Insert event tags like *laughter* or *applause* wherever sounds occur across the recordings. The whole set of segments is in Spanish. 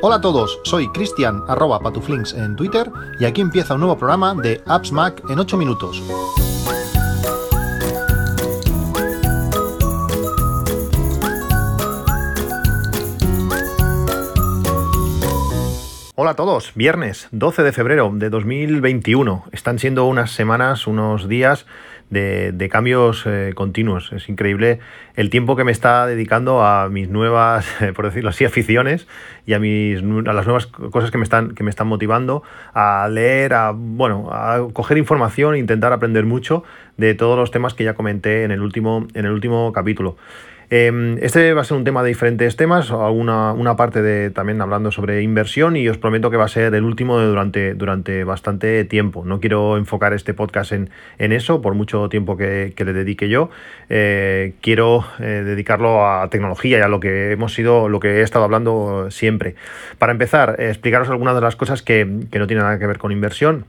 Hola a todos, soy Cristian arroba patuflinks en Twitter y aquí empieza un nuevo programa de Apps Mac en 8 minutos. Hola a todos, viernes 12 de febrero de 2021. Están siendo unas semanas, unos días de, cambios eh, continuos. Es increíble el tiempo que me está dedicando a mis nuevas, *laughs* por decirlo así, aficiones y a, mis, a las nuevas cosas que me están, que me están motivando a leer, a, bueno, a coger información e intentar aprender mucho de todos los temas que ya comenté en el último, en el último capítulo. Em, este va a ser un tema de diferentes temas, una, una parte de también hablando sobre inversión y os prometo que va a ser el último durante, durante bastante tiempo. No quiero enfocar este podcast en, eso por mucho tiempo que, le dedique yo. Eh, quiero eh, dedicarlo a tecnología y a lo que hemos sido, lo que he estado hablando siempre. Para empezar, explicaros algunas de las cosas que, que no tienen nada que ver con inversión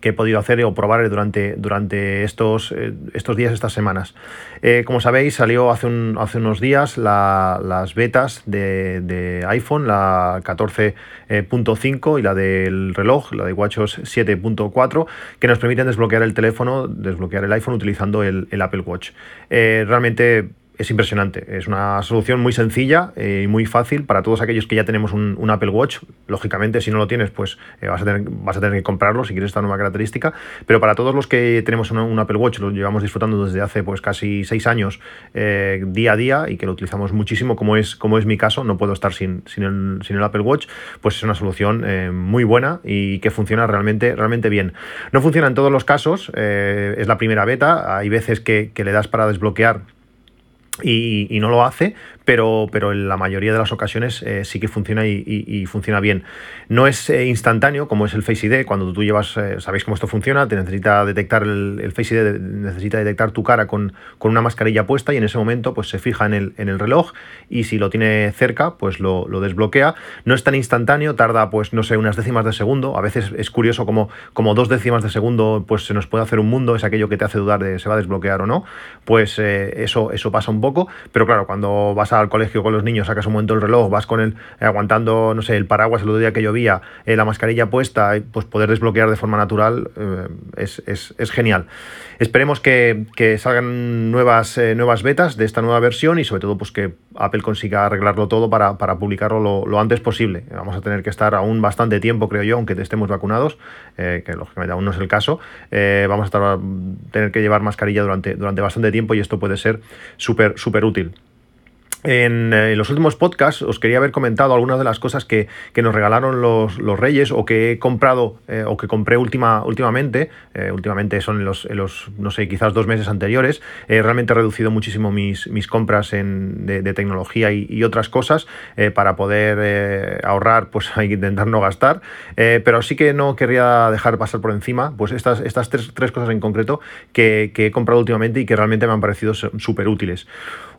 que he podido hacer o probar durante, durante estos, eh, estos días, estas semanas. Eh, como sabéis, salió hace, hace unos días las betas de, iPhone, la 14.5 y la del reloj, la de WatchOS 7.4, que nos permiten desbloquear el teléfono, desbloquear el iPhone utilizando el, Apple Watch. Eh, realmente es impresionante. Es una solución muy sencilla y muy fácil para todos aquellos que ya tenemos un, Apple Watch. Lógicamente, si no lo tienes, pues eh, vas, a tener, vas a tener que comprarlo si quieres esta nueva característica. Pero para todos los que tenemos un, Apple Watch, lo llevamos disfrutando desde hace pues casi seis años, eh, día a día, y que lo utilizamos muchísimo, como es, como es mi caso, no puedo estar sin, sin, el, Apple Watch, pues es una solución eh, muy buena y que funciona realmente, realmente bien. No funciona en todos los casos, es la primera beta, hay veces que le das para desbloquear y, no lo hace, pero, pero en la mayoría de las ocasiones eh, sí que funciona y, funciona bien. No es eh, instantáneo como es el Face ID, cuando tú llevas, eh, sabéis cómo esto funciona, te necesita detectar el, Face ID, necesita detectar tu cara con, con, una mascarilla puesta y en ese momento pues se fija en el, en el reloj y si lo tiene cerca pues lo, lo, desbloquea. No es tan instantáneo, tarda pues no sé, unas décimas de segundo, a veces es curioso como, como dos décimas de segundo pues se nos puede hacer un mundo, es aquello que te hace dudar de se va a desbloquear o no, pues eso, eso pasa un poco, pero claro, cuando vas al colegio con los niños, sacas un momento el reloj, vas con él eh, aguantando, no sé, el paraguas el otro día que llovía, eh, la mascarilla puesta, pues poder desbloquear de forma natural eh, es, genial. Esperemos que, salgan nuevas, nuevas betas de esta nueva versión y sobre todo pues que Apple consiga arreglarlo todo para, publicarlo lo, antes posible. Vamos a tener que estar aún bastante tiempo, creo yo, aunque estemos vacunados, que lógicamente aún no es el caso. vamos a tener que llevar mascarilla durante, durante bastante tiempo y esto puede ser súper, súper útil. En eh, los últimos podcasts os quería haber comentado algunas de las cosas que, nos regalaron los, Reyes o que he comprado eh, o que compré última, últimamente. Eh, últimamente son en los, los, no sé, quizás dos meses anteriores. realmente he reducido muchísimo mis, mis compras en, de, tecnología y, otras cosas para poder ahorrar, pues *laughs* hay que intentar no gastar. pero sí que no querría dejar pasar por encima pues estas, estas tres, tres cosas en concreto que, que he comprado últimamente y que realmente me han parecido súper útiles.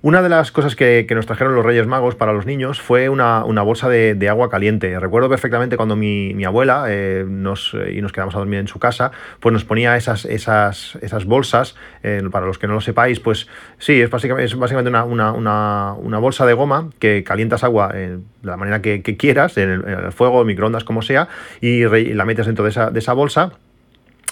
Una de las cosas que, nos trajeron los Reyes Magos para los niños fue una, bolsa de, agua caliente. Recuerdo perfectamente cuando mi, abuela eh, nos, eh, y nos quedamos a dormir en su casa, pues nos ponía esas, esas, esas bolsas. Eh, para los que no lo sepáis, pues sí, es básicamente, básicamente una, bolsa de goma que calientas agua de la manera que, quieras, en el, fuego, microondas, como sea, y, la metes dentro de esa, de esa bolsa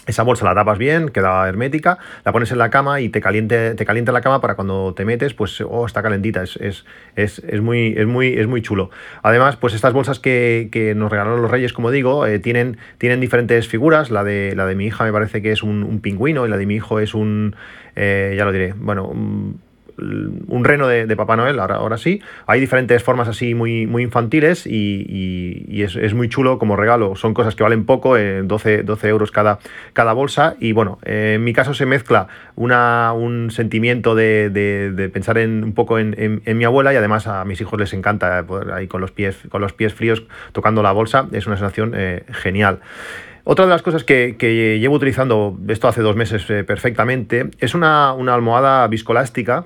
esa bolsa la tapas bien, queda hermética, la pones en la cama y te, caliente, te calienta la cama para cuando te metes, pues oh, está calentita, es, es, es, muy, es, muy, es muy chulo. Además, pues estas bolsas que, nos regalaron los reyes, como digo, eh, tienen, tienen diferentes figuras, la de, la de mi hija me parece que es un, pingüino y la de mi hijo es un, eh, ya lo diré, bueno, reno de, Papá Noel, ahora, ahora sí. Hay diferentes formas así muy, muy infantiles y, es, muy chulo como regalo. Son cosas que valen poco, 12, eh, 12 euros cada, cada bolsa. Y bueno, en mi caso se mezcla una, un sentimiento de, pensar en, un poco en, mi abuela y además a mis hijos les encanta poder ahí con los pies, con los pies fríos tocando la bolsa. Es una sensación eh, genial. Otra de las cosas que, llevo utilizando, esto hace dos meses eh, perfectamente, es una, una almohada viscolástica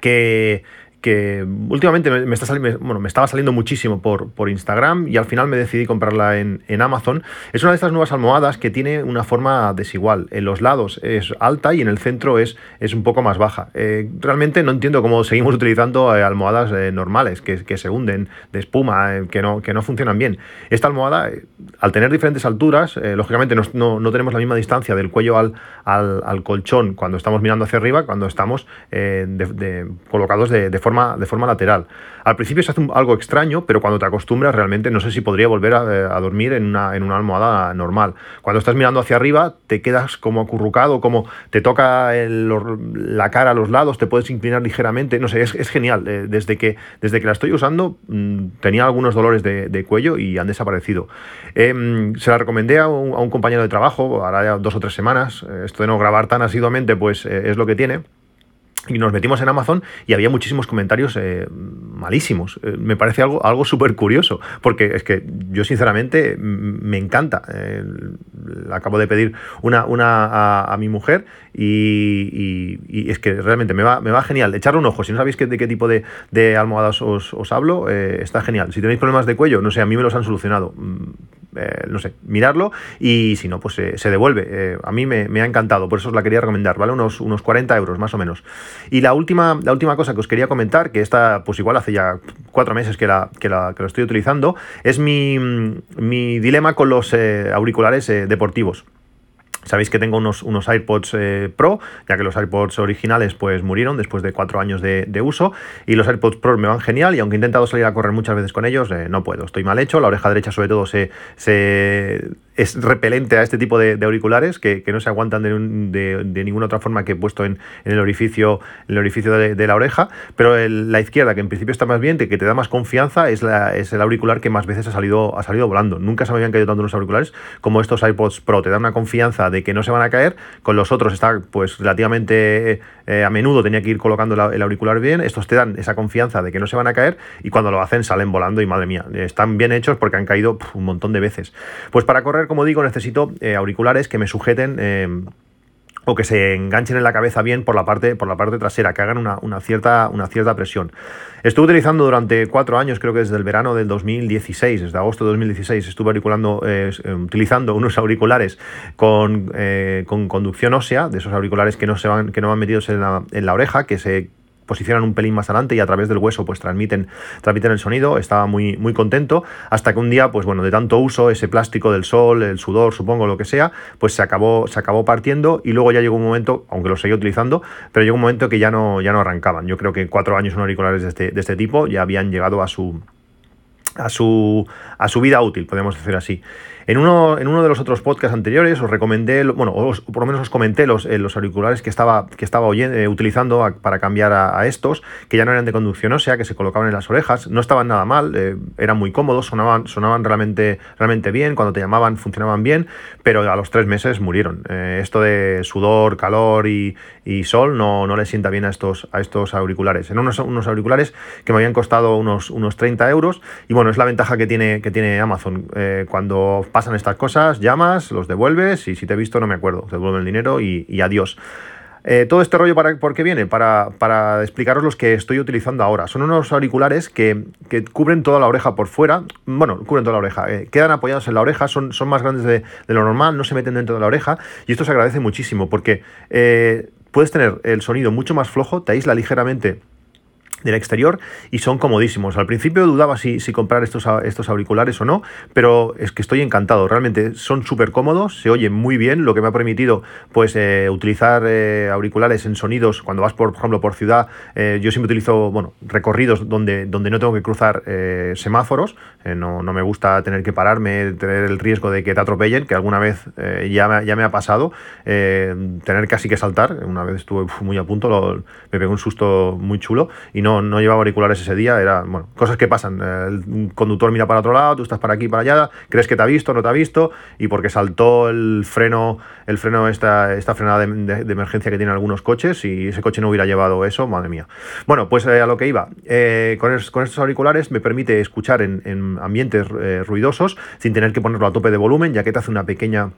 que, que últimamente me, está saliendo, bueno, me estaba saliendo muchísimo por, por Instagram y al final me decidí comprarla en, Amazon. Es una de estas nuevas almohadas que tiene una forma desigual. En los lados es alta y en el centro es, es un poco más baja. Eh, realmente no entiendo cómo seguimos utilizando eh, almohadas eh, normales que, que, se hunden de espuma, que, no, que no funcionan bien. Esta almohada, al tener diferentes alturas, lógicamente no, no, tenemos la misma distancia del cuello al, al, colchón cuando estamos mirando hacia arriba, cuando estamos de, colocados de, de forma de forma lateral. Al principio se hace algo extraño, pero cuando te acostumbras realmente no sé si podría volver a, dormir en una, en una, almohada normal. Cuando estás mirando hacia arriba te quedas como acurrucado, como te toca la cara a los lados, te puedes inclinar ligeramente. No sé, es, genial. Eh, desde, que, desde que la estoy usando mm, tenía algunos dolores de, cuello y han desaparecido. Em, se la recomendé a un, compañero de trabajo, ahora dos o tres semanas. Eh, esto de no grabar tan asiduamente pues eh, es lo que tiene y nos metimos en Amazon y había muchísimos comentarios eh, malísimos. Eh, me parece algo, algo súper curioso, porque es que yo sinceramente me encanta. Eh, acabo de pedir una, una a, mi mujer y, es que realmente me va, me va genial. Echarle un ojo, si no sabéis de qué tipo de, de almohadas os, os hablo, está genial. Si tenéis problemas de cuello, no sé, a mí me los han solucionado eh, no sé, mirarlo y si no, pues se devuelve. Eh, a mí me, ha encantado, por eso os la quería recomendar, ¿vale? Unos, unos 40 euros más o menos. Y la última, la última cosa que os quería comentar, que esta, pues igual hace ya cuatro meses que la, que la, que lo estoy utilizando, es mi, mi dilema con los eh, auriculares deportivos. Sabéis que tengo unos, unos eh, Pro, ya que los AirPods originales pues murieron después de cuatro años de, uso y los AirPods Pro me van genial y aunque he intentado salir a correr muchas veces con ellos, eh, no puedo, estoy mal hecho, la oreja derecha sobre todo se, se es repelente a este tipo de, auriculares que, no se aguantan de, ninguna otra forma que he puesto en, el orificio, el orificio de, la oreja, pero la izquierda, que en principio está más bien, que te da más confianza, es, la, es el auricular que más veces ha salido, ha salido volando. Nunca se me habían caído tanto los auriculares como estos iPods Pro, te dan una confianza de que no se van a caer, con los otros está pues relativamente eh, a menudo tenía que ir colocando el auricular bien, estos te dan esa confianza de que no se van a caer y cuando lo hacen salen volando y madre mía, están bien hechos porque han caído un montón de veces. Pues para correr como digo, necesito eh, auriculares que me sujeten eh, o que se enganchen en la cabeza bien por la parte, por la parte trasera, que hagan una, cierta, una cierta presión. Estuve utilizando durante cuatro años, creo que desde el verano del 2016, desde agosto de 2016, estuve auriculando, eh, utilizando unos auriculares con, con, conducción ósea, de esos auriculares que no, se van, que no van metidos en la, en la oreja, que se posicionan un pelín más adelante y a través del hueso pues transmiten, transmiten el sonido, estaba muy, muy contento, hasta que un día, pues bueno, de tanto uso, ese plástico del sol, el sudor, supongo, lo que sea, pues se acabó, se acabó partiendo y luego ya llegó un momento, aunque lo seguía utilizando, pero llegó un momento que ya no, ya no arrancaban. Yo creo que cuatro años en auriculares de este, de este tipo ya habían llegado a su, a su, a su vida útil, podemos decir así. En uno, en uno de los otros podcasts anteriores os recomendé, bueno, por lo menos os comenté los, eh, los auriculares que estaba, que estaba eh, utilizando para cambiar a, estos, que ya no eran de conducción ósea, que se colocaban en las orejas, no estaban nada mal, eh, eran muy cómodos, sonaban, sonaban realmente, realmente bien, cuando te llamaban funcionaban bien, pero a los tres meses murieron. esto de sudor, calor y, sol no, no le sienta bien a estos, a estos auriculares. En unos, unos auriculares que me habían costado unos, unos 30 euros, y bueno, es la ventaja que tiene, que tiene Amazon. cuando pasan estas cosas, llamas, los devuelves y si te he visto no me acuerdo, te devuelven el dinero y, adiós. Eh, todo este rollo, para, ¿por qué viene? Para, para, explicaros los que estoy utilizando ahora. Son unos auriculares que, cubren toda la oreja por fuera. Bueno, cubren toda la oreja. Eh, quedan apoyados en la oreja, son, son más grandes de, lo normal, no se meten dentro de la oreja. Y esto se agradece muchísimo porque eh, puedes tener el sonido mucho más flojo, te aísla ligeramente del exterior y son comodísimos. Al principio dudaba si, comprar estos, estos auriculares o no, pero es que estoy encantado. Realmente son súper cómodos, se oyen muy bien, lo que me ha permitido pues eh, utilizar eh, auriculares en sonidos cuando vas por, ejemplo por ciudad. Eh, yo siempre utilizo bueno, recorridos donde, donde no tengo que cruzar semáforos, no, no, me gusta tener que pararme, tener el riesgo de que te atropellen, que alguna vez ya, me, ya me ha pasado, tener casi que saltar. Una vez estuve muy a punto, me pegó un susto muy chulo y no no, llevaba auriculares ese día, era, bueno, cosas que pasan. El conductor mira para otro lado, tú estás para aquí, para allá, crees que te ha visto, no te ha visto, y porque saltó el freno, el freno, esta, esta frenada de, emergencia que tienen algunos coches, y ese coche no hubiera llevado eso, madre mía. Bueno, pues eh, a lo que iba. Eh, con, estos auriculares me permite escuchar en, ambientes eh, ruidosos sin tener que ponerlo a tope de volumen, ya que te hace una pequeña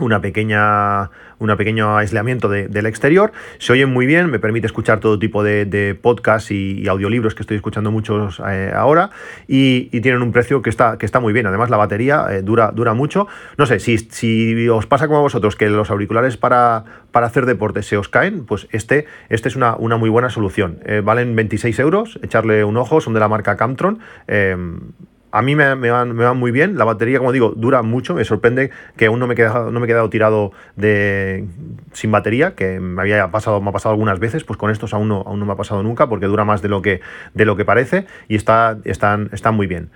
una pequeña un pequeño aislamiento del exterior. Se oyen muy bien, me permite escuchar todo tipo de, de podcasts y, audiolibros que estoy escuchando muchos eh, ahora y, tienen un precio que está, que está muy bien. Además, la batería eh, dura, dura mucho. No sé, si, si os pasa como a vosotros que los auriculares para, para hacer deporte se os caen, pues este, este es una, una muy buena solución. Eh, valen 26 euros, echarle un ojo, son de la marca Camtron a mí me, van, muy bien. La batería, como digo, dura mucho. Me sorprende que aún no me he quedado, no me he quedado tirado de, sin batería, que me había pasado, me ha pasado algunas veces. Pues con estos aún no, aún no me ha pasado nunca, porque dura más de lo que, de lo que parece y está, están, están muy bien.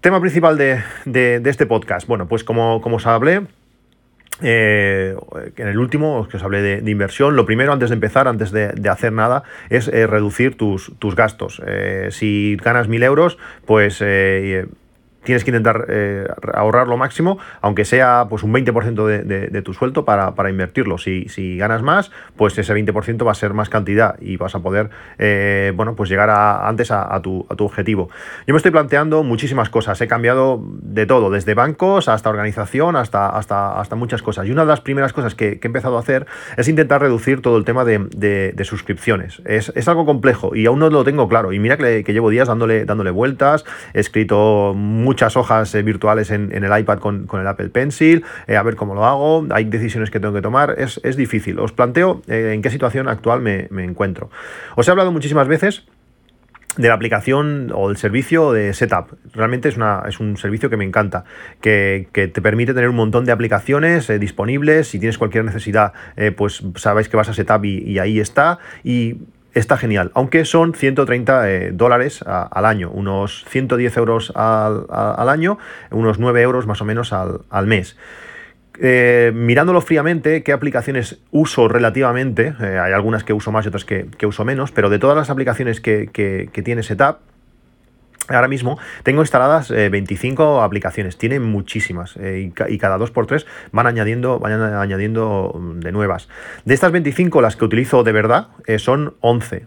Tema principal de, este podcast. Bueno, pues como, como os hablé, eh, en el último, que os hablé de, inversión, lo primero antes de empezar, antes de, hacer nada, es eh, reducir tus, tus gastos. Eh, si ganas mil euros, pues tienes que intentar eh, ahorrar lo máximo, aunque sea pues un 20% de, tu sueldo para, invertirlo. Si, ganas más, pues ese 20% va a ser más cantidad y vas a poder eh, bueno, pues llegar antes a, tu, objetivo. Yo me estoy planteando muchísimas cosas, he cambiado de todo, desde bancos hasta organización, hasta, hasta, hasta muchas cosas. Y una de las primeras cosas que, he empezado a hacer es intentar reducir todo el tema de, suscripciones. Es, algo complejo y aún no lo tengo claro. Y mira que, que llevo días dándole, dándole vueltas, he escrito muchas hojas eh, virtuales en, el iPad con, el Apple Pencil, eh, a ver cómo lo hago, hay decisiones que tengo que tomar, es, difícil. Os planteo eh, en qué situación actual me, encuentro. Os he hablado muchísimas veces de la aplicación o del servicio de Setup. Realmente es, una, es un servicio que me encanta, que, te permite tener un montón de aplicaciones disponibles. Si tienes cualquier necesidad, pues sabéis que vas a Setup y, y ahí está. Y está genial, aunque son 130 eh, dólares al año, unos 110 euros al, año, unos 9 euros más o menos al, mes. Eh, mirándolo fríamente, qué aplicaciones uso relativamente, eh, hay algunas que uso más y otras que, uso menos, pero de todas las aplicaciones que, que tiene Setup, Ahora mismo tengo instaladas 25 eh, aplicaciones, tiene muchísimas eh, y, cada 2x3 van añadiendo, van añadiendo mm, de nuevas. De estas 25, las que utilizo de verdad eh, son 11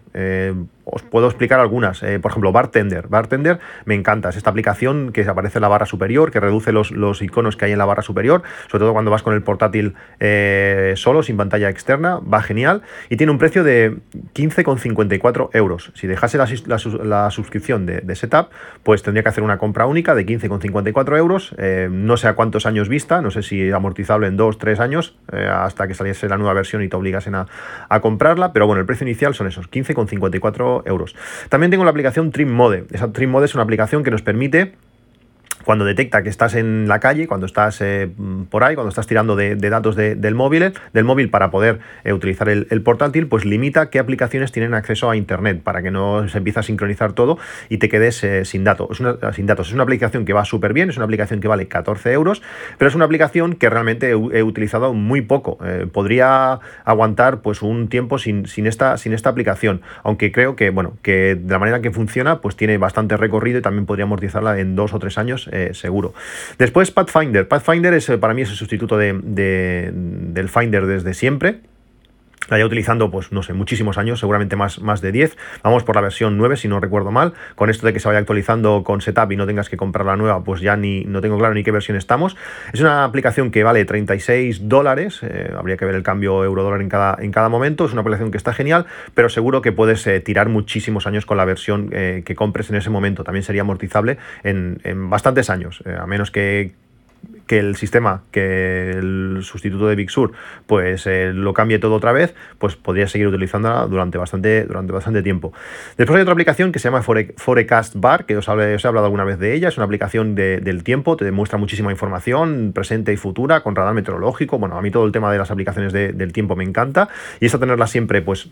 os puedo explicar algunas. Eh, por ejemplo, Bartender. Bartender me encanta. Es esta aplicación que aparece en la barra superior, que reduce los, iconos que hay en la barra superior, sobre todo cuando vas con el portátil eh, solo, sin pantalla externa. Va genial. Y tiene un precio de 15,54 euros. Si dejase la, suscripción de, Setup, pues tendría que hacer una compra única de 15,54 euros. Eh, no sé a cuántos años vista, no sé si amortizable en 2, 3 años, hasta que saliese la nueva versión y te obligasen a, a comprarla. Pero bueno, el precio inicial son esos, 15,54 euros. También tengo la aplicación Trim Mode. Esa Trim Mode es una aplicación que nos permite cuando detecta que estás en la calle, cuando estás eh, por ahí, cuando estás tirando de, datos del móvil, del móvil para poder eh, utilizar el, portátil, pues limita qué aplicaciones tienen acceso a internet para que no se empiece a sincronizar todo y te quedes eh, sin datos. Es una, sin datos. Es una aplicación que va súper bien, es una aplicación que vale 14 euros, pero es una aplicación que realmente he, utilizado muy poco. podría aguantar pues un tiempo sin, esta, sin esta aplicación, aunque creo que bueno que de la manera que funciona pues tiene bastante recorrido y también podría amortizarla en dos o tres años eh, seguro. Después Pathfinder. Pathfinder es, eh, para mí es el sustituto de, del Finder desde siempre la llevo utilizando, pues no sé, muchísimos años, seguramente más, más de 10. Vamos por la versión 9, si no recuerdo mal. Con esto de que se vaya actualizando con Setup y no tengas que comprar la nueva, pues ya ni no tengo claro ni qué versión estamos. Es una aplicación que vale 36 dólares, eh, habría que ver el cambio euro-dólar en cada, en cada momento. Es una aplicación que está genial, pero seguro que puedes tirar muchísimos años con la versión que compres en ese momento. También sería amortizable en, en bastantes años, a menos que que el sistema, que el sustituto de Big Sur, pues eh, lo cambie todo otra vez, pues podría seguir utilizándola durante bastante, durante bastante tiempo. Después hay otra aplicación que se llama Forecast Bar, que os, he hablado alguna vez de ella, es una aplicación del tiempo, te demuestra muchísima información presente y futura, con radar meteorológico, bueno, a mí todo el tema de las aplicaciones del tiempo me encanta, y esta tenerla siempre, pues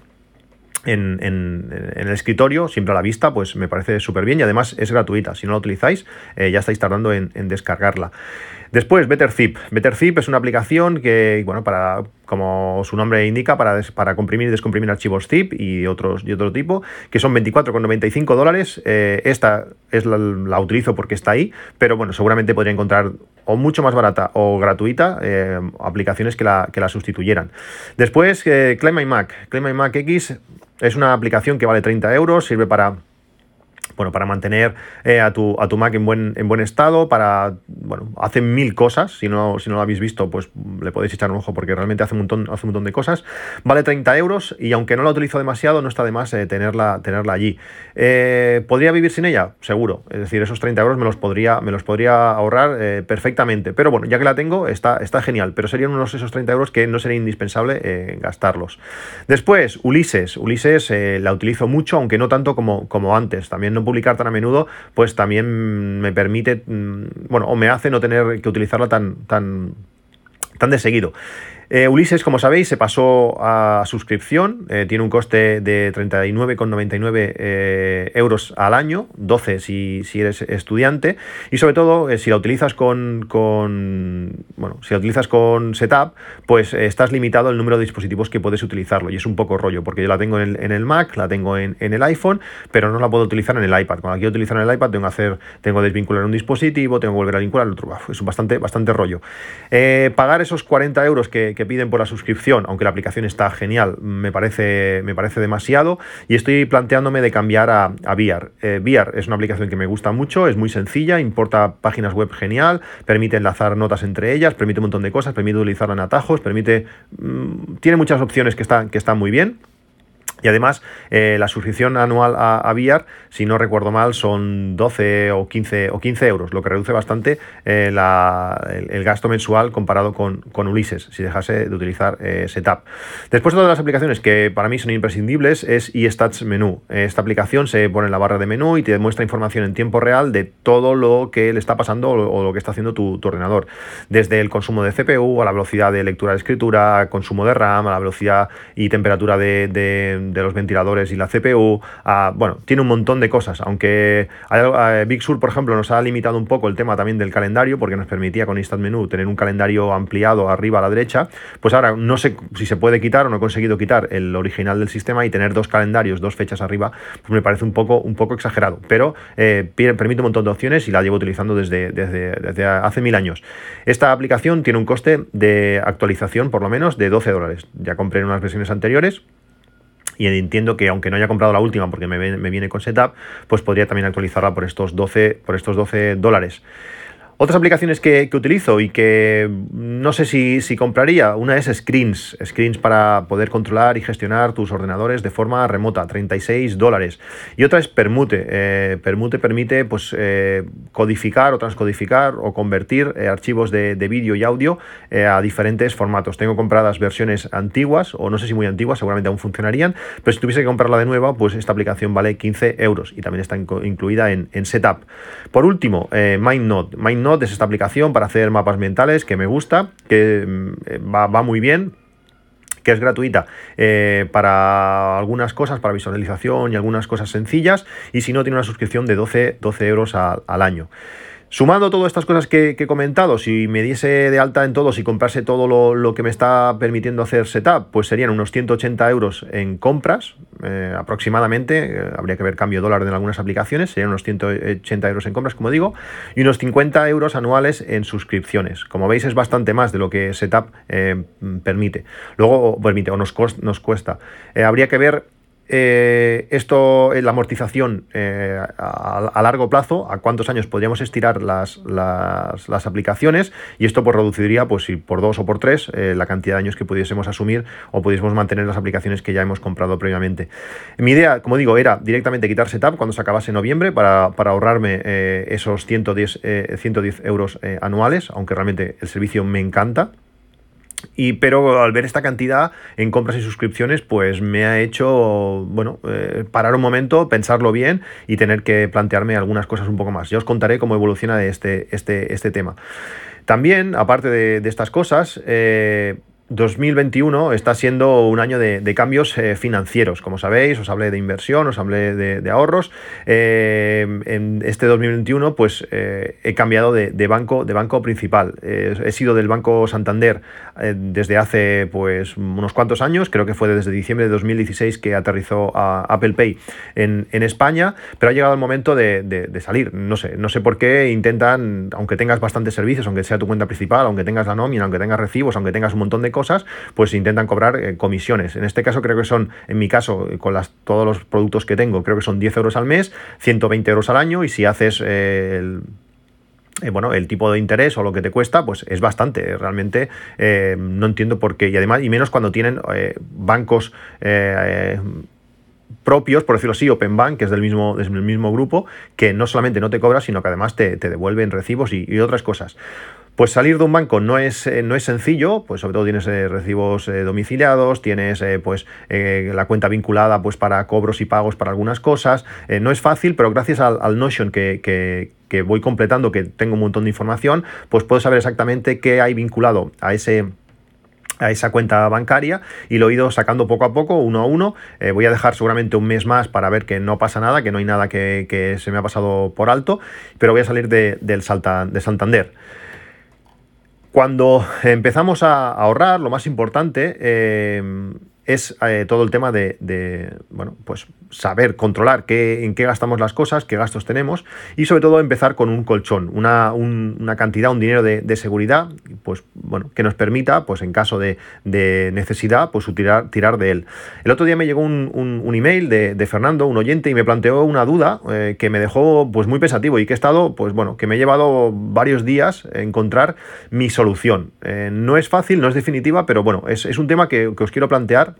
en, el escritorio, siempre a la vista, pues me parece súper bien y además es gratuita. Si no la utilizáis, eh, ya estáis tardando en, descargarla. Después, BetterZip. BetterZip es una aplicación que, bueno, para, como su nombre indica, para, para comprimir y descomprimir archivos zip y otros y otro tipo, que son 24,95 dólares. Eh, esta es la, utilizo porque está ahí, pero bueno, seguramente podría encontrar o mucho más barata o gratuita eh, aplicaciones que la, que la sustituyeran. Después, Claim My Mac. Claim My Mac X es una aplicación que vale 30 euros, sirve para bueno, para mantener eh, a, tu, a tu Mac en buen, en buen estado, para, bueno, hace mil cosas, si no, si no lo habéis visto, pues le podéis echar un ojo porque realmente hace un montón, hace un montón de cosas. Vale 30 euros y aunque no la utilizo demasiado, no está de más eh, tenerla, tenerla allí. Eh, ¿Podría vivir sin ella? Seguro, es decir, esos 30 euros me los podría, me los podría ahorrar perfectamente, pero bueno, ya que la tengo, está, está genial, pero serían unos esos 30 euros que no sería indispensable gastarlos. Después, Ulises, Ulises la utilizo mucho, aunque no tanto como, como antes, también no publicar tan a menudo, pues también me permite, mm, bueno, o me hace no tener que utilizarla tan, tan, tan de seguido. Eh, Ulises, como sabéis, se pasó a suscripción, eh, tiene un coste de 39,99 eh, euros al año, 12 si, si eres estudiante, y sobre todo si la utilizas con, con, bueno, si la utilizas con Setup, pues estás limitado al número de dispositivos que puedes utilizarlo, y es un poco rollo, porque yo la tengo en el, Mac, la tengo en, el iPhone, pero no la puedo utilizar en el iPad. Cuando quiero utilizar en el iPad tengo que hacer, tengo desvincular un dispositivo, tengo que volver a vincular el otro, es bastante, bastante rollo. pagar esos 40 euros que que piden por la suscripción, aunque la aplicación está genial, me parece, me parece demasiado y estoy planteándome de cambiar a, a VR. Eh, VR es una aplicación que me gusta mucho, es muy sencilla, importa páginas web genial, permite enlazar notas entre ellas, permite un montón de cosas, permite utilizarla en atajos, permite... Mm, tiene muchas opciones que están, que están muy bien. Y además, eh, la suscripción anual a, a si no recuerdo mal, son 12 o 15, o 15 euros, lo que reduce bastante eh, el, gasto mensual comparado con, con, Ulises, si dejase de utilizar eh, Setup. Después, otra de las aplicaciones que para mí son imprescindibles es eStats Menú. Esta aplicación se pone en la barra de menú y te muestra información en tiempo real de todo lo que le está pasando o, lo que está haciendo tu, ordenador. Desde el consumo de CPU, a la velocidad de lectura de escritura, consumo de RAM, a la velocidad y temperatura de los ventiladores y la CPU. bueno, tiene un montón de cosas, aunque Big Sur, por ejemplo, nos ha limitado un poco el tema también del calendario, porque nos permitía con Instant Menu tener un calendario ampliado arriba a la derecha. Pues ahora no sé si se puede quitar o no he conseguido quitar el original del sistema y tener dos calendarios, dos fechas arriba, pues me parece un poco, un poco exagerado. Pero eh, permite un montón de opciones y la llevo utilizando desde, desde, desde hace mil años. Esta aplicación tiene un coste de actualización, por lo menos, de 12 dólares. Ya compré en unas versiones anteriores y entiendo que aunque no haya comprado la última porque me, me viene con setup, pues podría también actualizarla por estos 12, por estos 12 dólares. Otras aplicaciones que, utilizo y que no sé si, si, compraría, una es Screens, Screens para poder controlar y gestionar tus ordenadores de forma remota, 36 dólares. Y otra es Permute, eh, Permute permite pues, eh, codificar o transcodificar o convertir eh, archivos de, vídeo y audio a diferentes formatos. Tengo compradas versiones antiguas o no sé si muy antiguas, seguramente aún funcionarían, pero si tuviese que comprarla de nuevo, pues esta aplicación vale 15 euros y también está incluida en, en Setup. Por último, MindNote. MindNote es esta aplicación para hacer mapas mentales que me gusta, que mm, va, muy bien que es gratuita eh, para algunas cosas, para visualización y algunas cosas sencillas, y si no, tiene una suscripción de 12, 12 euros al año. Sumando todas estas cosas que, he comentado, si me diese de alta en todos y comprase todo lo, que me está permitiendo hacer Setup, pues serían unos 180 euros en compras eh, aproximadamente. Eh, habría que ver cambio dólar en algunas aplicaciones, serían unos 180 euros en compras, como digo, y unos 50 euros anuales en suscripciones. Como veis, es bastante más de lo que Setup eh, permite. Luego, permite o nos, nos cuesta. habría que ver eh, esto, la amortización eh, a, largo plazo, a cuántos años podríamos estirar las, las, aplicaciones y esto pues reduciría pues si por dos o por tres eh, la cantidad de años que pudiésemos asumir o pudiésemos mantener las aplicaciones que ya hemos comprado previamente. Mi idea, como digo, era directamente quitar Setup cuando se acabase noviembre para, para ahorrarme esos 110, 110 euros anuales, aunque realmente el servicio me encanta. Y, pero al ver esta cantidad en compras y suscripciones, pues me ha hecho, bueno, eh, parar un momento, pensarlo bien y tener que plantearme algunas cosas un poco más. Ya os contaré cómo evoluciona este, este, este tema. También, aparte de, estas cosas, eh, 2021 está siendo un año de, cambios eh, financieros. Como sabéis, os hablé de inversión, os hablé de, ahorros. Eh, en este 2021, pues eh, he cambiado de, banco, de banco principal. he sido del Banco Santander desde hace pues unos cuantos años. Creo que fue desde diciembre de 2016 que aterrizó a Apple Pay en, España, pero ha llegado el momento de, salir. No sé, no sé por qué intentan, aunque tengas bastantes servicios, aunque sea tu cuenta principal, aunque tengas la nómina, aunque tengas recibos, aunque tengas un montón de cosas, pues intentan cobrar eh, comisiones. En este caso creo que son, en mi caso, con las, todos los productos que tengo, creo que son 10 euros al mes, 120 euros al año y si haces el bueno, el tipo de interés o lo que te cuesta, pues es bastante. Realmente no entiendo por qué. Y además, y menos cuando tienen bancos propios, por decirlo así, Open Bank, que es del mismo, del mismo grupo, que no solamente no te cobra, sino que además te, devuelven recibos y, otras cosas. Pues salir de un banco no es, eh, no es sencillo, pues sobre todo tienes eh, recibos eh, domiciliados, tienes pues la cuenta vinculada pues para cobros y pagos para algunas cosas. no es fácil, pero gracias al, Notion que, que voy completando, que tengo un montón de información, pues puedo saber exactamente qué hay vinculado a ese a esa cuenta bancaria y lo he ido sacando poco a poco, uno a uno. Eh, voy a dejar seguramente un mes más para ver que no pasa nada, que no hay nada que, se me ha pasado por alto, pero voy a salir de, del de Santander. Cuando empezamos a ahorrar, lo más importante eh, es eh, todo el tema de, bueno, pues saber controlar qué, en qué gastamos las cosas, qué gastos tenemos y sobre todo empezar con un colchón, una, cantidad, un dinero de, seguridad, pues bueno, que nos permita, pues en caso de, necesidad, pues tirar, tirar de él. El otro día me llegó un, email de, Fernando, un oyente, y me planteó una duda eh, que me dejó pues muy pensativo y que he estado, pues bueno, que me he llevado varios días encontrar mi solución. Eh, no es fácil, no es definitiva, pero bueno, es, un tema que os quiero plantear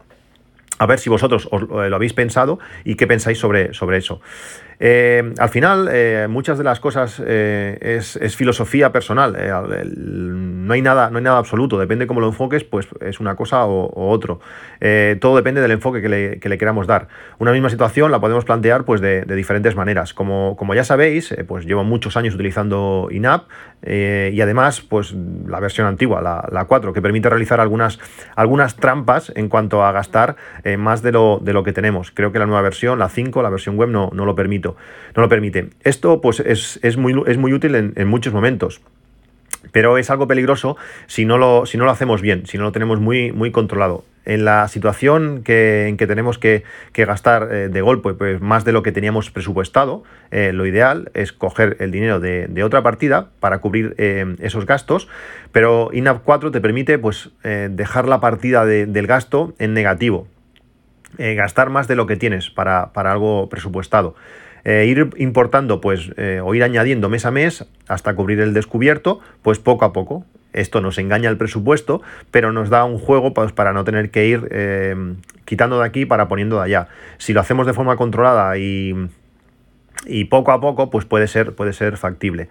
a ver si vosotros os lo habéis pensado y qué pensáis sobre, sobre eso. Eh, al final, eh, muchas de las cosas eh, es, filosofía personal. no, hay nada, no hay nada absoluto. Depende cómo lo enfoques, pues es una cosa o, otro. todo depende del enfoque que le, queramos dar. Una misma situación la podemos plantear pues, de, diferentes maneras. Como, como ya sabéis, pues llevo muchos años utilizando INAP y además pues, la versión antigua, la, 4, que permite realizar algunas, algunas trampas en cuanto a gastar más de lo, de lo que tenemos. Creo que la nueva versión, la 5, la versión web, no, no lo permite no lo permite. Esto pues, es, muy, es muy útil en, muchos momentos pero es algo peligroso si no lo, si no lo hacemos bien, si no lo tenemos muy, muy controlado. En la situación que, en que tenemos que, gastar eh, de golpe pues, más de lo que teníamos presupuestado, eh, lo ideal es coger el dinero de, otra partida para cubrir eh, esos gastos, pero INAP 4 te permite pues, dejar la partida del gasto en negativo, gastar más de lo que tienes para, para algo presupuestado. Eh, ir importando pues, eh, o ir añadiendo mes a mes hasta cubrir el descubierto, pues poco a poco. Esto nos engaña el presupuesto, pero nos da un juego pues, para no tener que ir eh, quitando de aquí para poniendo de allá. Si lo hacemos de forma controlada y, y poco a poco, pues puede ser, puede ser factible.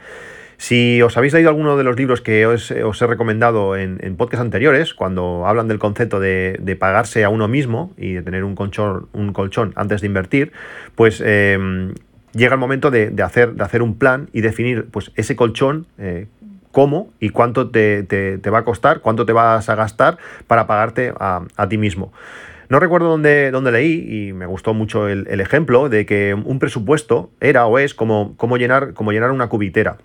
Si os habéis leído alguno de los libros que os, he recomendado en, en podcasts anteriores, cuando hablan del concepto de, pagarse a uno mismo y de tener un colchón, un colchón antes de invertir, pues em, llega el momento de, hacer, de hacer un plan y definir pues, ese colchón. Eh, cómo y cuánto te, va a costar, cuánto te vas a gastar para pagarte a, ti mismo. No recuerdo dónde, dónde, leí y me gustó mucho el, ejemplo de que un presupuesto era o es como, como, llenar, como llenar una cubitera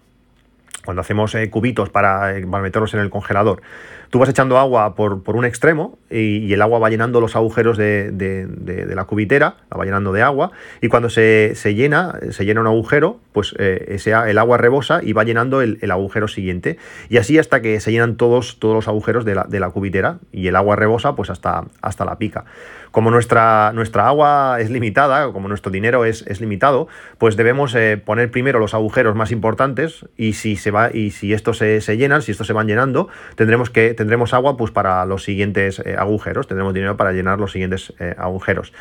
cuando hacemos eh, cubitos eh, para, meterlos en el congelador, tú vas echando agua por, un extremo y, el agua va llenando los agujeros de, la cubitera, la va llenando de agua, y cuando se, llena, se llena un agujero, pues eh, ese, el agua rebosa y va llenando el, agujero siguiente. Y así hasta que se llenan todos, todos los agujeros de la, cubitera y el agua rebosa pues hasta, hasta la pica como nuestra, nuestra agua es limitada, como nuestro dinero es, limitado, pues debemos eh, poner primero los agujeros más importantes y si se va y si estos se, llenan, si estos se van llenando, tendremos que tendremos agua pues para los siguientes eh, agujeros, tendremos dinero para llenar los siguientes eh, agujeros.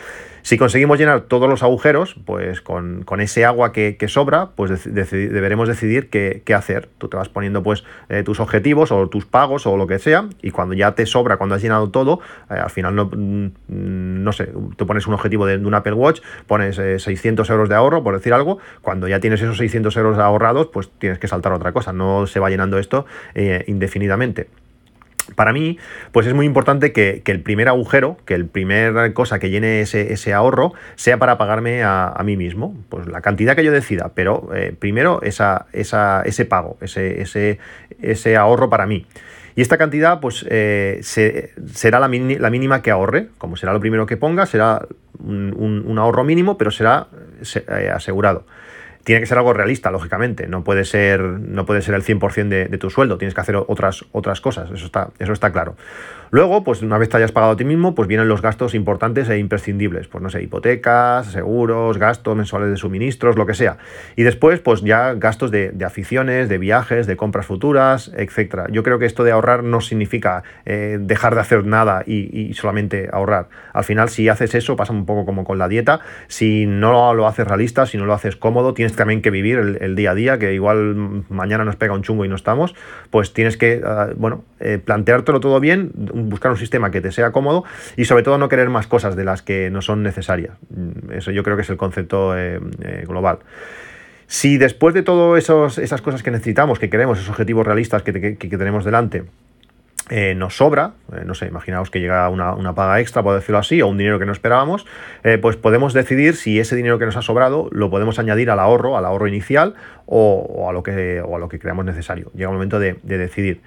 Si conseguimos llenar todos los agujeros, pues con, ese agua que, sobra, pues deberemos decidir qué, hacer. Tú te vas poniendo pues eh, tus objetivos o tus pagos o lo que sea, y cuando ya te sobra, cuando has llenado todo, al final no, mm, no sé, tú pones un objetivo de, un Apple Watch, pones 600 eh, euros de ahorro, por decir algo, cuando ya tienes esos 600 euros ahorrados, pues tienes que saltar otra cosa, no se va llenando esto indefinidamente. Para mí, pues es muy importante que, el primer agujero, que el primer cosa que llene ese, ahorro, sea para pagarme a, mí mismo. Pues la cantidad que yo decida, pero eh, primero ese pago, ese, ese, ese ahorro para mí. Y esta cantidad, pues, eh, será la, mínima que ahorre. Como será lo primero que ponga, será un, ahorro mínimo, pero será eh, asegurado tiene que ser algo realista, lógicamente. No puede ser, no puede ser el 100% de, de, tu sueldo. Tienes que hacer otras, otras cosas. Eso está, eso está claro. Luego, pues una vez te hayas pagado a ti mismo, pues vienen los gastos importantes e imprescindibles. Pues no sé, hipotecas, seguros, gastos mensuales de suministros, lo que sea. Y después, pues ya gastos de, aficiones, de viajes, de compras futuras, etcétera. Yo creo que esto de ahorrar no significa eh, dejar de hacer nada y, y, solamente ahorrar. Al final, si haces eso, pasa un poco como con la dieta. Si no lo haces realista, si no lo haces cómodo, tienes también que vivir el, día a día, que igual mañana nos pega un chungo y no estamos, pues tienes que, uh, bueno, eh, planteártelo todo bien buscar un sistema que te sea cómodo y sobre todo no querer más cosas de las que no son necesarias. Mm, eso yo creo que es el concepto eh, eh, global. Si después de todas esas cosas que necesitamos, que queremos, esos objetivos realistas que, que tenemos delante, eh, nos sobra, eh, no sé, imaginaos que llega una, una, paga extra, por decirlo así, o un dinero que no esperábamos, eh, pues podemos decidir si ese dinero que nos ha sobrado lo podemos añadir al ahorro, al ahorro inicial o, a, lo que, o a lo que creamos necesario. Llega el momento de, de decidir.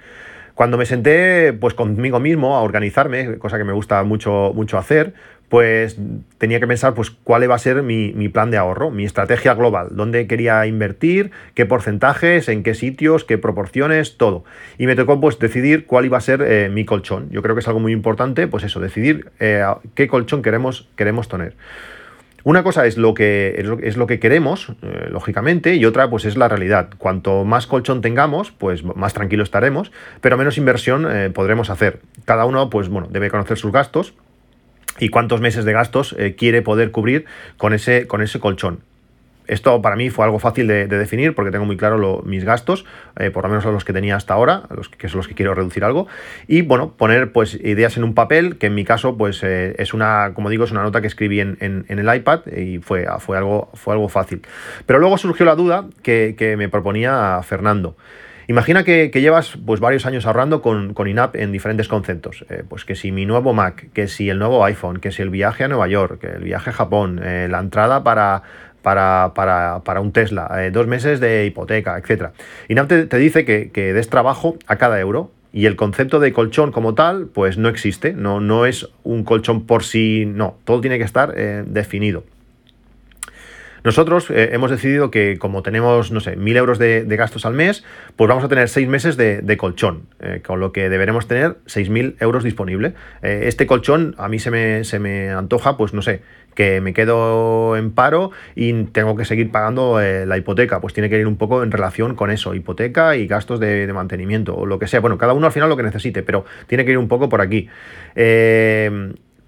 Cuando me senté pues conmigo mismo a organizarme, cosa que me gusta mucho, mucho hacer, pues tenía que pensar pues cuál iba a ser mi, plan de ahorro, mi estrategia global, dónde quería invertir, qué porcentajes, en qué sitios, qué proporciones, todo. Y me tocó pues decidir cuál iba a ser eh, mi colchón. Yo creo que es algo muy importante, pues eso, decidir eh, qué colchón queremos, queremos tener. Una cosa es lo que, es lo, que queremos, eh, lógicamente, y otra pues es la realidad. Cuanto más colchón tengamos, pues más tranquilo estaremos, pero menos inversión podremos hacer. Cada uno pues bueno, debe conocer sus gastos y cuántos meses de gastos eh, quiere poder cubrir con ese, con ese colchón. Esto para mí fue algo fácil de, de definir porque tengo muy claro mis gastos, eh, por lo menos los que tenía hasta ahora, los que, que, son los que quiero reducir algo, y bueno, poner pues ideas en un papel, que en mi caso pues eh, es una, como digo, es una nota que escribí en, en, en, el iPad y fue, fue, algo, fue algo fácil. Pero luego surgió la duda que, que me proponía Fernando. Imagina que, llevas pues, varios años ahorrando con, con INAP en diferentes conceptos. Eh, pues que si mi nuevo Mac, que si el nuevo iPhone, que si el viaje a Nueva York, que el viaje a Japón, eh, la entrada para, para, para, para, un Tesla, eh, dos meses de hipoteca, etc. INAP te, dice que, que, des trabajo a cada euro. Y el concepto de colchón como tal, pues no existe, no, no es un colchón por sí, no, todo tiene que estar definido. Nosotros eh, hemos decidido que como tenemos, no sé, mil euros de, gastos al mes, pues vamos a tener seis meses de, colchón, eh, con lo que deberemos tener seis mil euros disponible. Eh, este colchón a mí se me, se me antoja, pues no sé, que me quedo en paro y tengo que seguir pagando la hipoteca, pues tiene que ir un poco en relación con eso, hipoteca y gastos de, mantenimiento o lo que sea. Bueno, cada uno al final lo que necesite, pero tiene que ir un poco por aquí.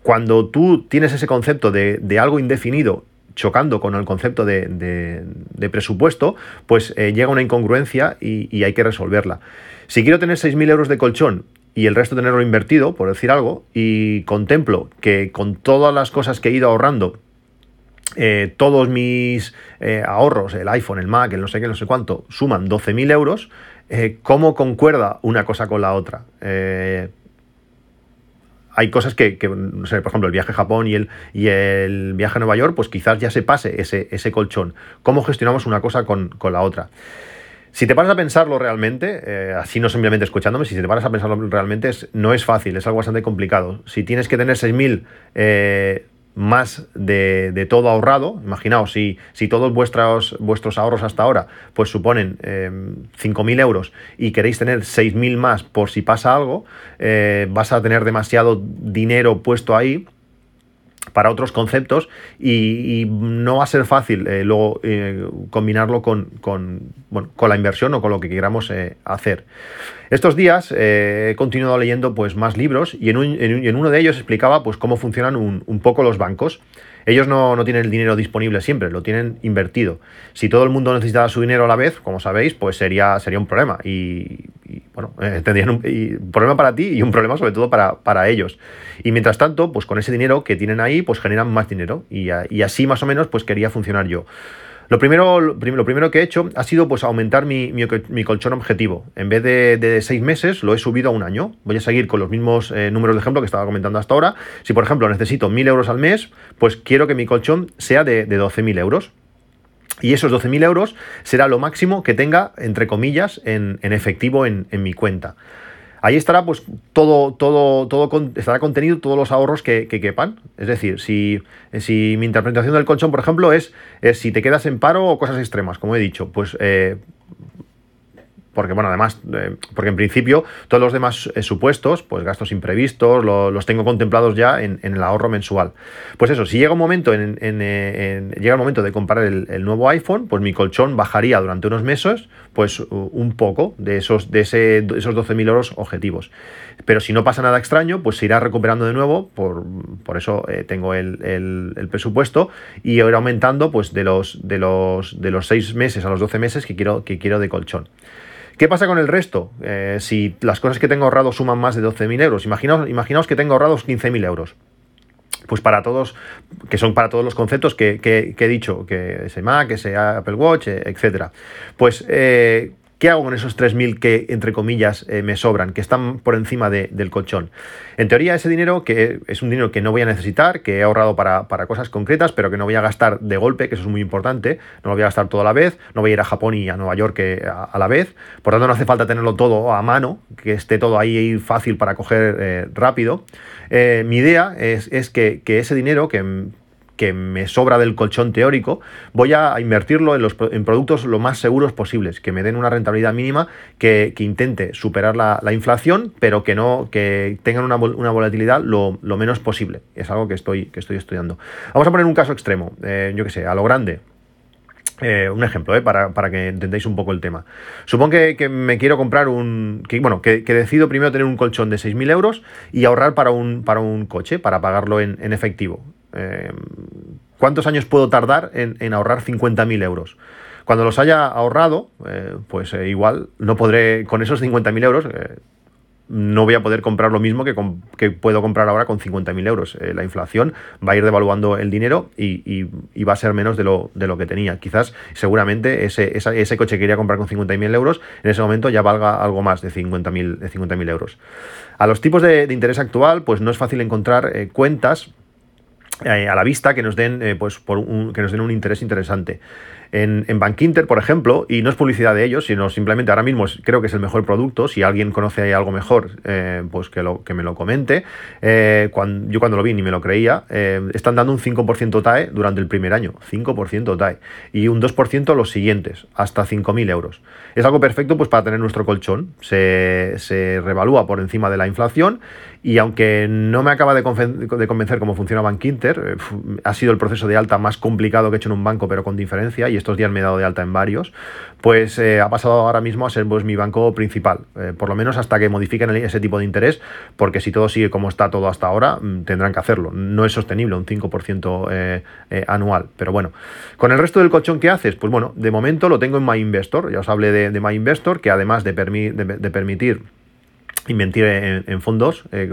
Cuando tú tienes ese concepto de, de algo indefinido chocando con el concepto de, presupuesto, pues eh, llega una incongruencia y, hay que resolverla. Si quiero tener 6.000 euros de colchón y el resto tenerlo invertido, por decir algo, y contemplo que con todas las cosas que he ido ahorrando, eh, todos mis eh, ahorros, el iPhone, el Mac, el no sé qué, no sé cuánto, suman 12.000 euros, ¿cómo concuerda una cosa con la otra? Hay cosas que, que no sé, por ejemplo, el viaje a Japón y el, y el viaje a Nueva York, pues quizás ya se pase ese, ese colchón. ¿Cómo gestionamos una cosa con, con la otra? Si te paras a pensarlo realmente, eh, así no simplemente escuchándome, si te paras a pensarlo realmente, es, no es fácil, es algo bastante complicado. Si tienes que tener 6.000 eh, más de, de, todo ahorrado, imaginaos, si, si todos vuestros, vuestros ahorros hasta ahora pues suponen eh, 5.000 euros y queréis tener 6.000 más por si pasa algo, eh, vas a tener demasiado dinero puesto ahí para otros conceptos y, no va a ser fácil eh, luego eh, combinarlo con, con, bueno, con, la inversión o con lo que queramos eh, hacer. Estos días he continuado leyendo pues, más libros y en, un, en, uno de ellos explicaba pues, cómo funcionan un, un poco los bancos. Ellos no, no, tienen el dinero disponible siempre, lo tienen invertido. Si todo el mundo necesitara su dinero a la vez, como sabéis, pues sería, sería un problema. Y, y bueno, *laughs* eh, tendrían un, problema para ti y un problema sobre todo para, para, ellos. Y mientras tanto, pues con ese dinero que tienen ahí, pues generan más dinero. Y, y así más o menos, pues quería funcionar yo. Lo primero, lo primero que he hecho ha sido pues, aumentar mi, mi, colchón objetivo. En vez de, de, seis meses, lo he subido a un año. Voy a seguir con los mismos eh, números de ejemplo que estaba comentando hasta ahora. Si, por ejemplo, necesito 1.000 euros al mes, pues quiero que mi colchón sea de, de 12.000 euros. Y esos 12.000 euros será lo máximo que tenga, entre comillas, en, en efectivo en, en mi cuenta. Ahí estará pues todo, todo, todo estará contenido todos los ahorros que, quepan. Es decir, si, si mi interpretación del colchón, por ejemplo, es, si te quedas en paro o cosas extremas, como he dicho, pues eh, porque bueno, además, eh, porque en principio todos los demás eh, supuestos, pues gastos imprevistos, los tengo contemplados ya en, el ahorro mensual. Pues eso, si llega un momento, en, llega el momento de comprar el, nuevo iPhone, pues mi colchón bajaría durante unos meses, pues un poco de esos, de ese, esos 12.000 euros objetivos. Pero si no pasa nada extraño, pues se irá recuperando de nuevo, por, por eso eh, tengo el, presupuesto, y ir aumentando pues de los, de los, de los 6 meses a los 12 meses que quiero, que quiero de colchón. ¿Qué pasa con el resto? Eh, si las cosas que tengo ahorrado suman más de 12.000 euros, imaginaos, imaginaos que tengo ahorrados 15.000 euros pues para todos, que son para todos los conceptos que, he dicho, que ese Mac, que sea Apple Watch, eh, etcétera. Pues eh, ¿Qué hago con esos 3.000 que, entre comillas, eh, me sobran, que están por encima del colchón? En teoría, ese dinero, que es un dinero que no voy a necesitar, que he ahorrado para, cosas concretas, pero que no voy a gastar de golpe, que eso es muy importante, no lo voy a gastar todo a la vez, no voy a ir a Japón y a Nueva York eh, a, la vez, por tanto no hace falta tenerlo todo a mano, que esté todo ahí fácil para coger eh, rápido. mi idea es, es que, que, ese dinero que que me sobra del colchón teórico, voy a invertirlo en, los, en productos lo más seguros posibles, que me den una rentabilidad mínima que, intente superar la, inflación, pero que no que tengan una, volatilidad lo, menos posible. Es algo que estoy, que estoy estudiando. Vamos a poner un caso extremo, eh, yo que sé, a lo grande. Eh, un ejemplo, eh, para, que entendáis un poco el tema. Supongo que, me quiero comprar un. Que, bueno, que, decido primero tener un colchón de 6.000 euros y ahorrar para un, para un coche, para pagarlo en, en efectivo. Eh, ¿Cuántos años puedo tardar en, ahorrar 50.000 euros? Cuando los haya ahorrado, eh, pues eh, igual no podré, con esos 50.000 euros, no voy a poder comprar lo mismo que, puedo comprar ahora con 50.000 euros. la inflación va a ir devaluando el dinero y, va a ser menos de lo, que tenía. Quizás, seguramente, ese, coche que quería comprar con 50.000 euros, en ese momento ya valga algo más de 50.000 de 50 euros. A los tipos de, interés actual, pues no es fácil encontrar cuentas eh, a la vista que nos den eh, pues por un, que nos den un interés interesante en, en Bankinter por ejemplo y no es publicidad de ellos sino simplemente ahora mismo creo que es el mejor producto. Si alguien conoce algo mejor eh, pues que, lo, que me lo comente. Cuando, yo cuando lo vi ni me lo creía. Están dando un 5% TAE durante el primer año 5% TAE y un 2% los siguientes hasta 5.000 euros. Es algo perfecto pues para tener nuestro colchón. Se, se revalúa por encima de la inflación y aunque no me acaba de, convencer cómo funciona Bankinter, eh, ha sido el proceso de alta más complicado que he hecho en un banco, pero con diferencia, estos días me he dado de alta en varios, pues eh, ha pasado ahora mismo a ser pues, mi banco principal, eh, por lo menos hasta que modifiquen ese tipo de interés, porque si todo sigue como está todo hasta ahora, mm, tendrán que hacerlo. No es sostenible un 5% anual, pero bueno. Con el resto del colchón que haces, pues bueno, de momento lo tengo en MyInvestor, ya os hablé de, de MyInvestor, que además de, de permitir invertir en, fondos. Eh,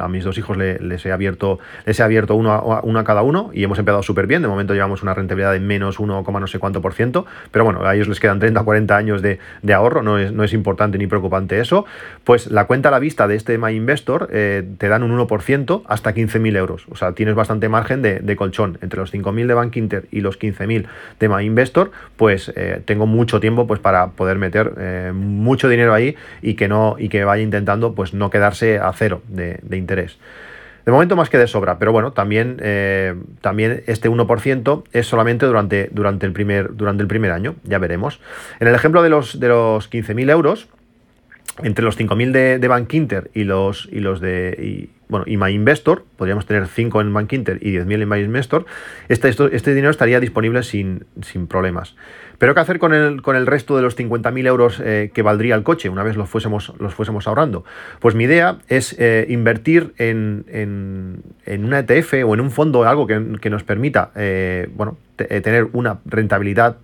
a mis dos hijos les, he abierto, les he abierto uno a, cada uno y hemos empezado súper bien. De momento llevamos una rentabilidad de menos 1, no sé cuánto por ciento. Pero bueno, a ellos les quedan 30 40 años de, ahorro, no es, no es importante ni preocupante eso. Pues la cuenta a la vista de este My Investor eh, te dan un 1% hasta 15.000 euros. O sea, tienes bastante margen de, colchón. Entre los 5.000 de Bank Inter y los 15.000 de My Investor, pues eh, tengo mucho tiempo pues, para poder meter mucho dinero ahí y que, no, y que vaya intentando pues no quedarse a cero de, interés. De momento más que de sobra, pero bueno, también, eh, también este 1% es solamente durante, durante, el primer, durante el primer año, ya veremos. En el ejemplo de los, de los 15.000 euros, entre los 5.000 de, de Bank Inter y los, y los de bueno, y MyInvestor, podríamos tener 5 en Bank Inter y 10.000 en MyInvestor, este, este dinero estaría disponible sin, sin, problemas. Pero ¿qué hacer con el, con el resto de los 50.000 euros eh, que valdría el coche una vez los fuésemos, los fuésemos ahorrando? Pues mi idea es eh, invertir en, en, en, una ETF o en un fondo, algo que, que nos permita eh, bueno, tener una rentabilidad,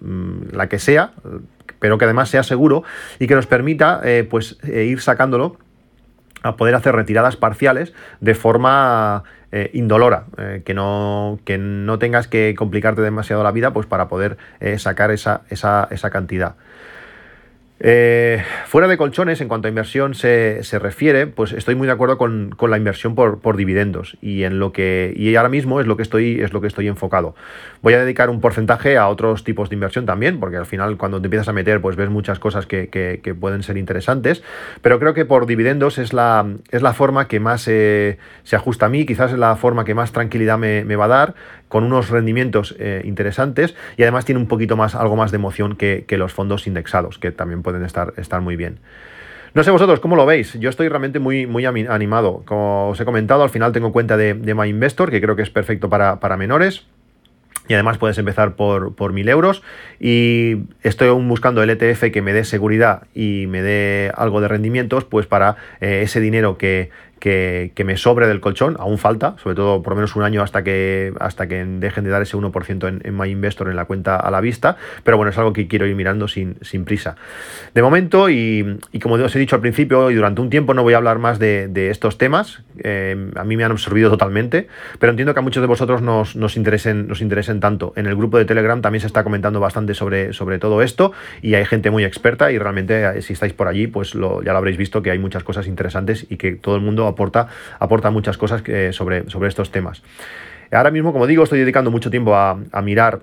mm, la que sea, pero que además sea seguro y que nos permita pues, ir sacándolo a poder hacer retiradas parciales de forma eh, indolora, eh, que, no, que no tengas que complicarte demasiado la vida pues, para poder eh, sacar esa, esa, esa cantidad. Eh, fuera de colchones, en cuanto a inversión se, refiere, pues estoy muy de acuerdo con, la inversión por, dividendos y en lo que y ahora mismo es lo que estoy es lo que estoy enfocado. Voy a dedicar un porcentaje a otros tipos de inversión también, porque al final cuando te empiezas a meter, pues ves muchas cosas que, pueden ser interesantes. Pero creo que por dividendos es la, es la forma que más se ajusta a mí, quizás es la forma que más tranquilidad me, va a dar, con unos rendimientos eh, interesantes y además tiene un poquito más, algo más de emoción que, los fondos indexados, que también pueden estar, estar muy bien. No sé vosotros, ¿cómo lo veis? Yo estoy realmente muy, muy animado. Como os he comentado, al final tengo cuenta de, de MyInvestor, que creo que es perfecto para, para menores. Y además puedes empezar por, por 1000 euros. Y estoy aún buscando el ETF que me dé seguridad y me dé algo de rendimientos, pues para eh, ese dinero que, que, me sobre del colchón, aún falta, sobre todo por lo menos un año hasta que, hasta que dejen de dar ese 1% en, en MyInvestor en la cuenta a la vista, pero bueno, es algo que quiero ir mirando sin, sin prisa. De momento, y, como os he dicho al principio, y durante un tiempo no voy a hablar más de, estos temas, eh, a mí me han absorbido totalmente, pero entiendo que a muchos de vosotros nos, nos, interesen, nos interesen tanto. En el grupo de Telegram también se está comentando bastante sobre, sobre todo esto, y hay gente muy experta, y realmente eh, si estáis por allí, pues lo, ya lo habréis visto que hay muchas cosas interesantes y que todo el mundo aporta, aporta muchas cosas sobre, sobre estos temas. Ahora mismo, como digo, estoy dedicando mucho tiempo a, mirar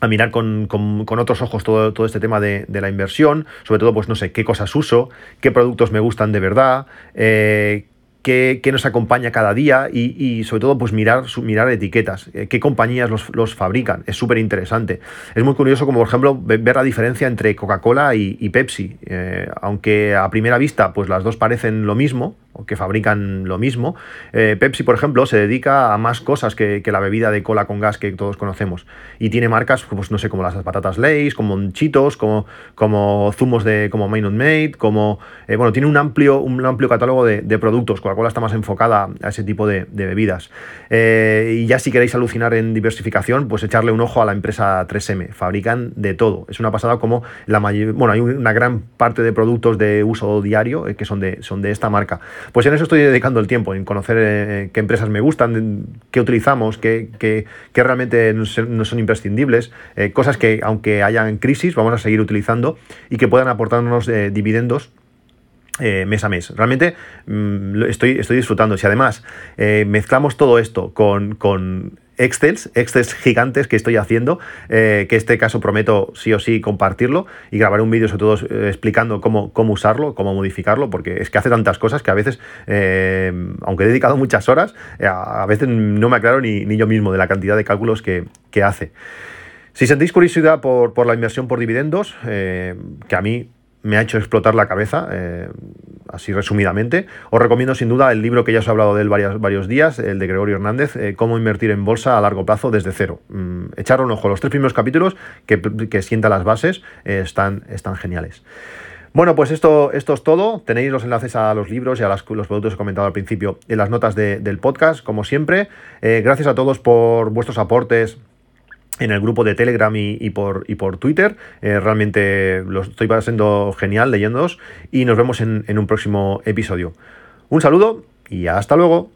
a mirar con, otros ojos todo, todo este tema de, la inversión, sobre todo, pues no sé, qué cosas uso, qué productos me gustan de verdad, eh, qué, nos acompaña cada día y, sobre todo pues mirar, mirar etiquetas, eh, qué compañías los, fabrican, es súper interesante. Es muy curioso como por ejemplo ver la diferencia entre Coca-Cola y, Pepsi, eh, aunque a primera vista pues las dos parecen lo mismo, que fabrican lo mismo. Eh, Pepsi, por ejemplo, se dedica a más cosas que, la bebida de cola con gas que todos conocemos. Y tiene marcas, pues no sé, como las patatas Lay's, como Chitos, como, como zumos de como Minute Made, como... Eh, bueno, tiene un amplio, un amplio catálogo de, productos. Coca-Cola está más enfocada a ese tipo de, bebidas. Eh, y ya si queréis alucinar en diversificación, pues echarle un ojo a la empresa 3M. Fabrican de todo. Es una pasada como la mayor... Bueno, hay una gran parte de productos de uso diario que son de, son de esta marca. Pues en eso estoy dedicando el tiempo, en conocer eh, qué empresas me gustan, qué utilizamos, qué, realmente no son imprescindibles, eh, cosas que aunque hayan crisis vamos a seguir utilizando y que puedan aportarnos eh, dividendos mes a mes. Realmente mm, estoy, estoy disfrutando. Si además mezclamos todo esto con, con Excels, Excels gigantes que estoy haciendo, eh, que este caso prometo sí o sí compartirlo y grabaré un vídeo sobre todo eh, explicando cómo, cómo usarlo, cómo modificarlo, porque es que hace tantas cosas que a veces, eh, aunque he dedicado muchas horas, a veces no me aclaro ni, ni, yo mismo de la cantidad de cálculos que, hace. Si sentís curiosidad por, por la inversión por dividendos, que a mí me ha hecho explotar la cabeza, eh, así resumidamente. Os recomiendo sin duda el libro que ya os he hablado de él varios, días, el de Gregorio Hernández, eh, Cómo invertir en bolsa a largo plazo desde cero. Mm, un ojo, los tres primeros capítulos que, que sienta las bases eh, están, están geniales. Bueno, pues esto, esto es todo. Tenéis los enlaces a los libros y a los productos que he comentado al principio en las notas del podcast, como siempre. gracias a todos por vuestros aportes en el grupo de Telegram y, por, y por Twitter. Eh, realmente lo estoy pasando genial leyéndoos y nos vemos en un próximo episodio. Un saludo y hasta luego.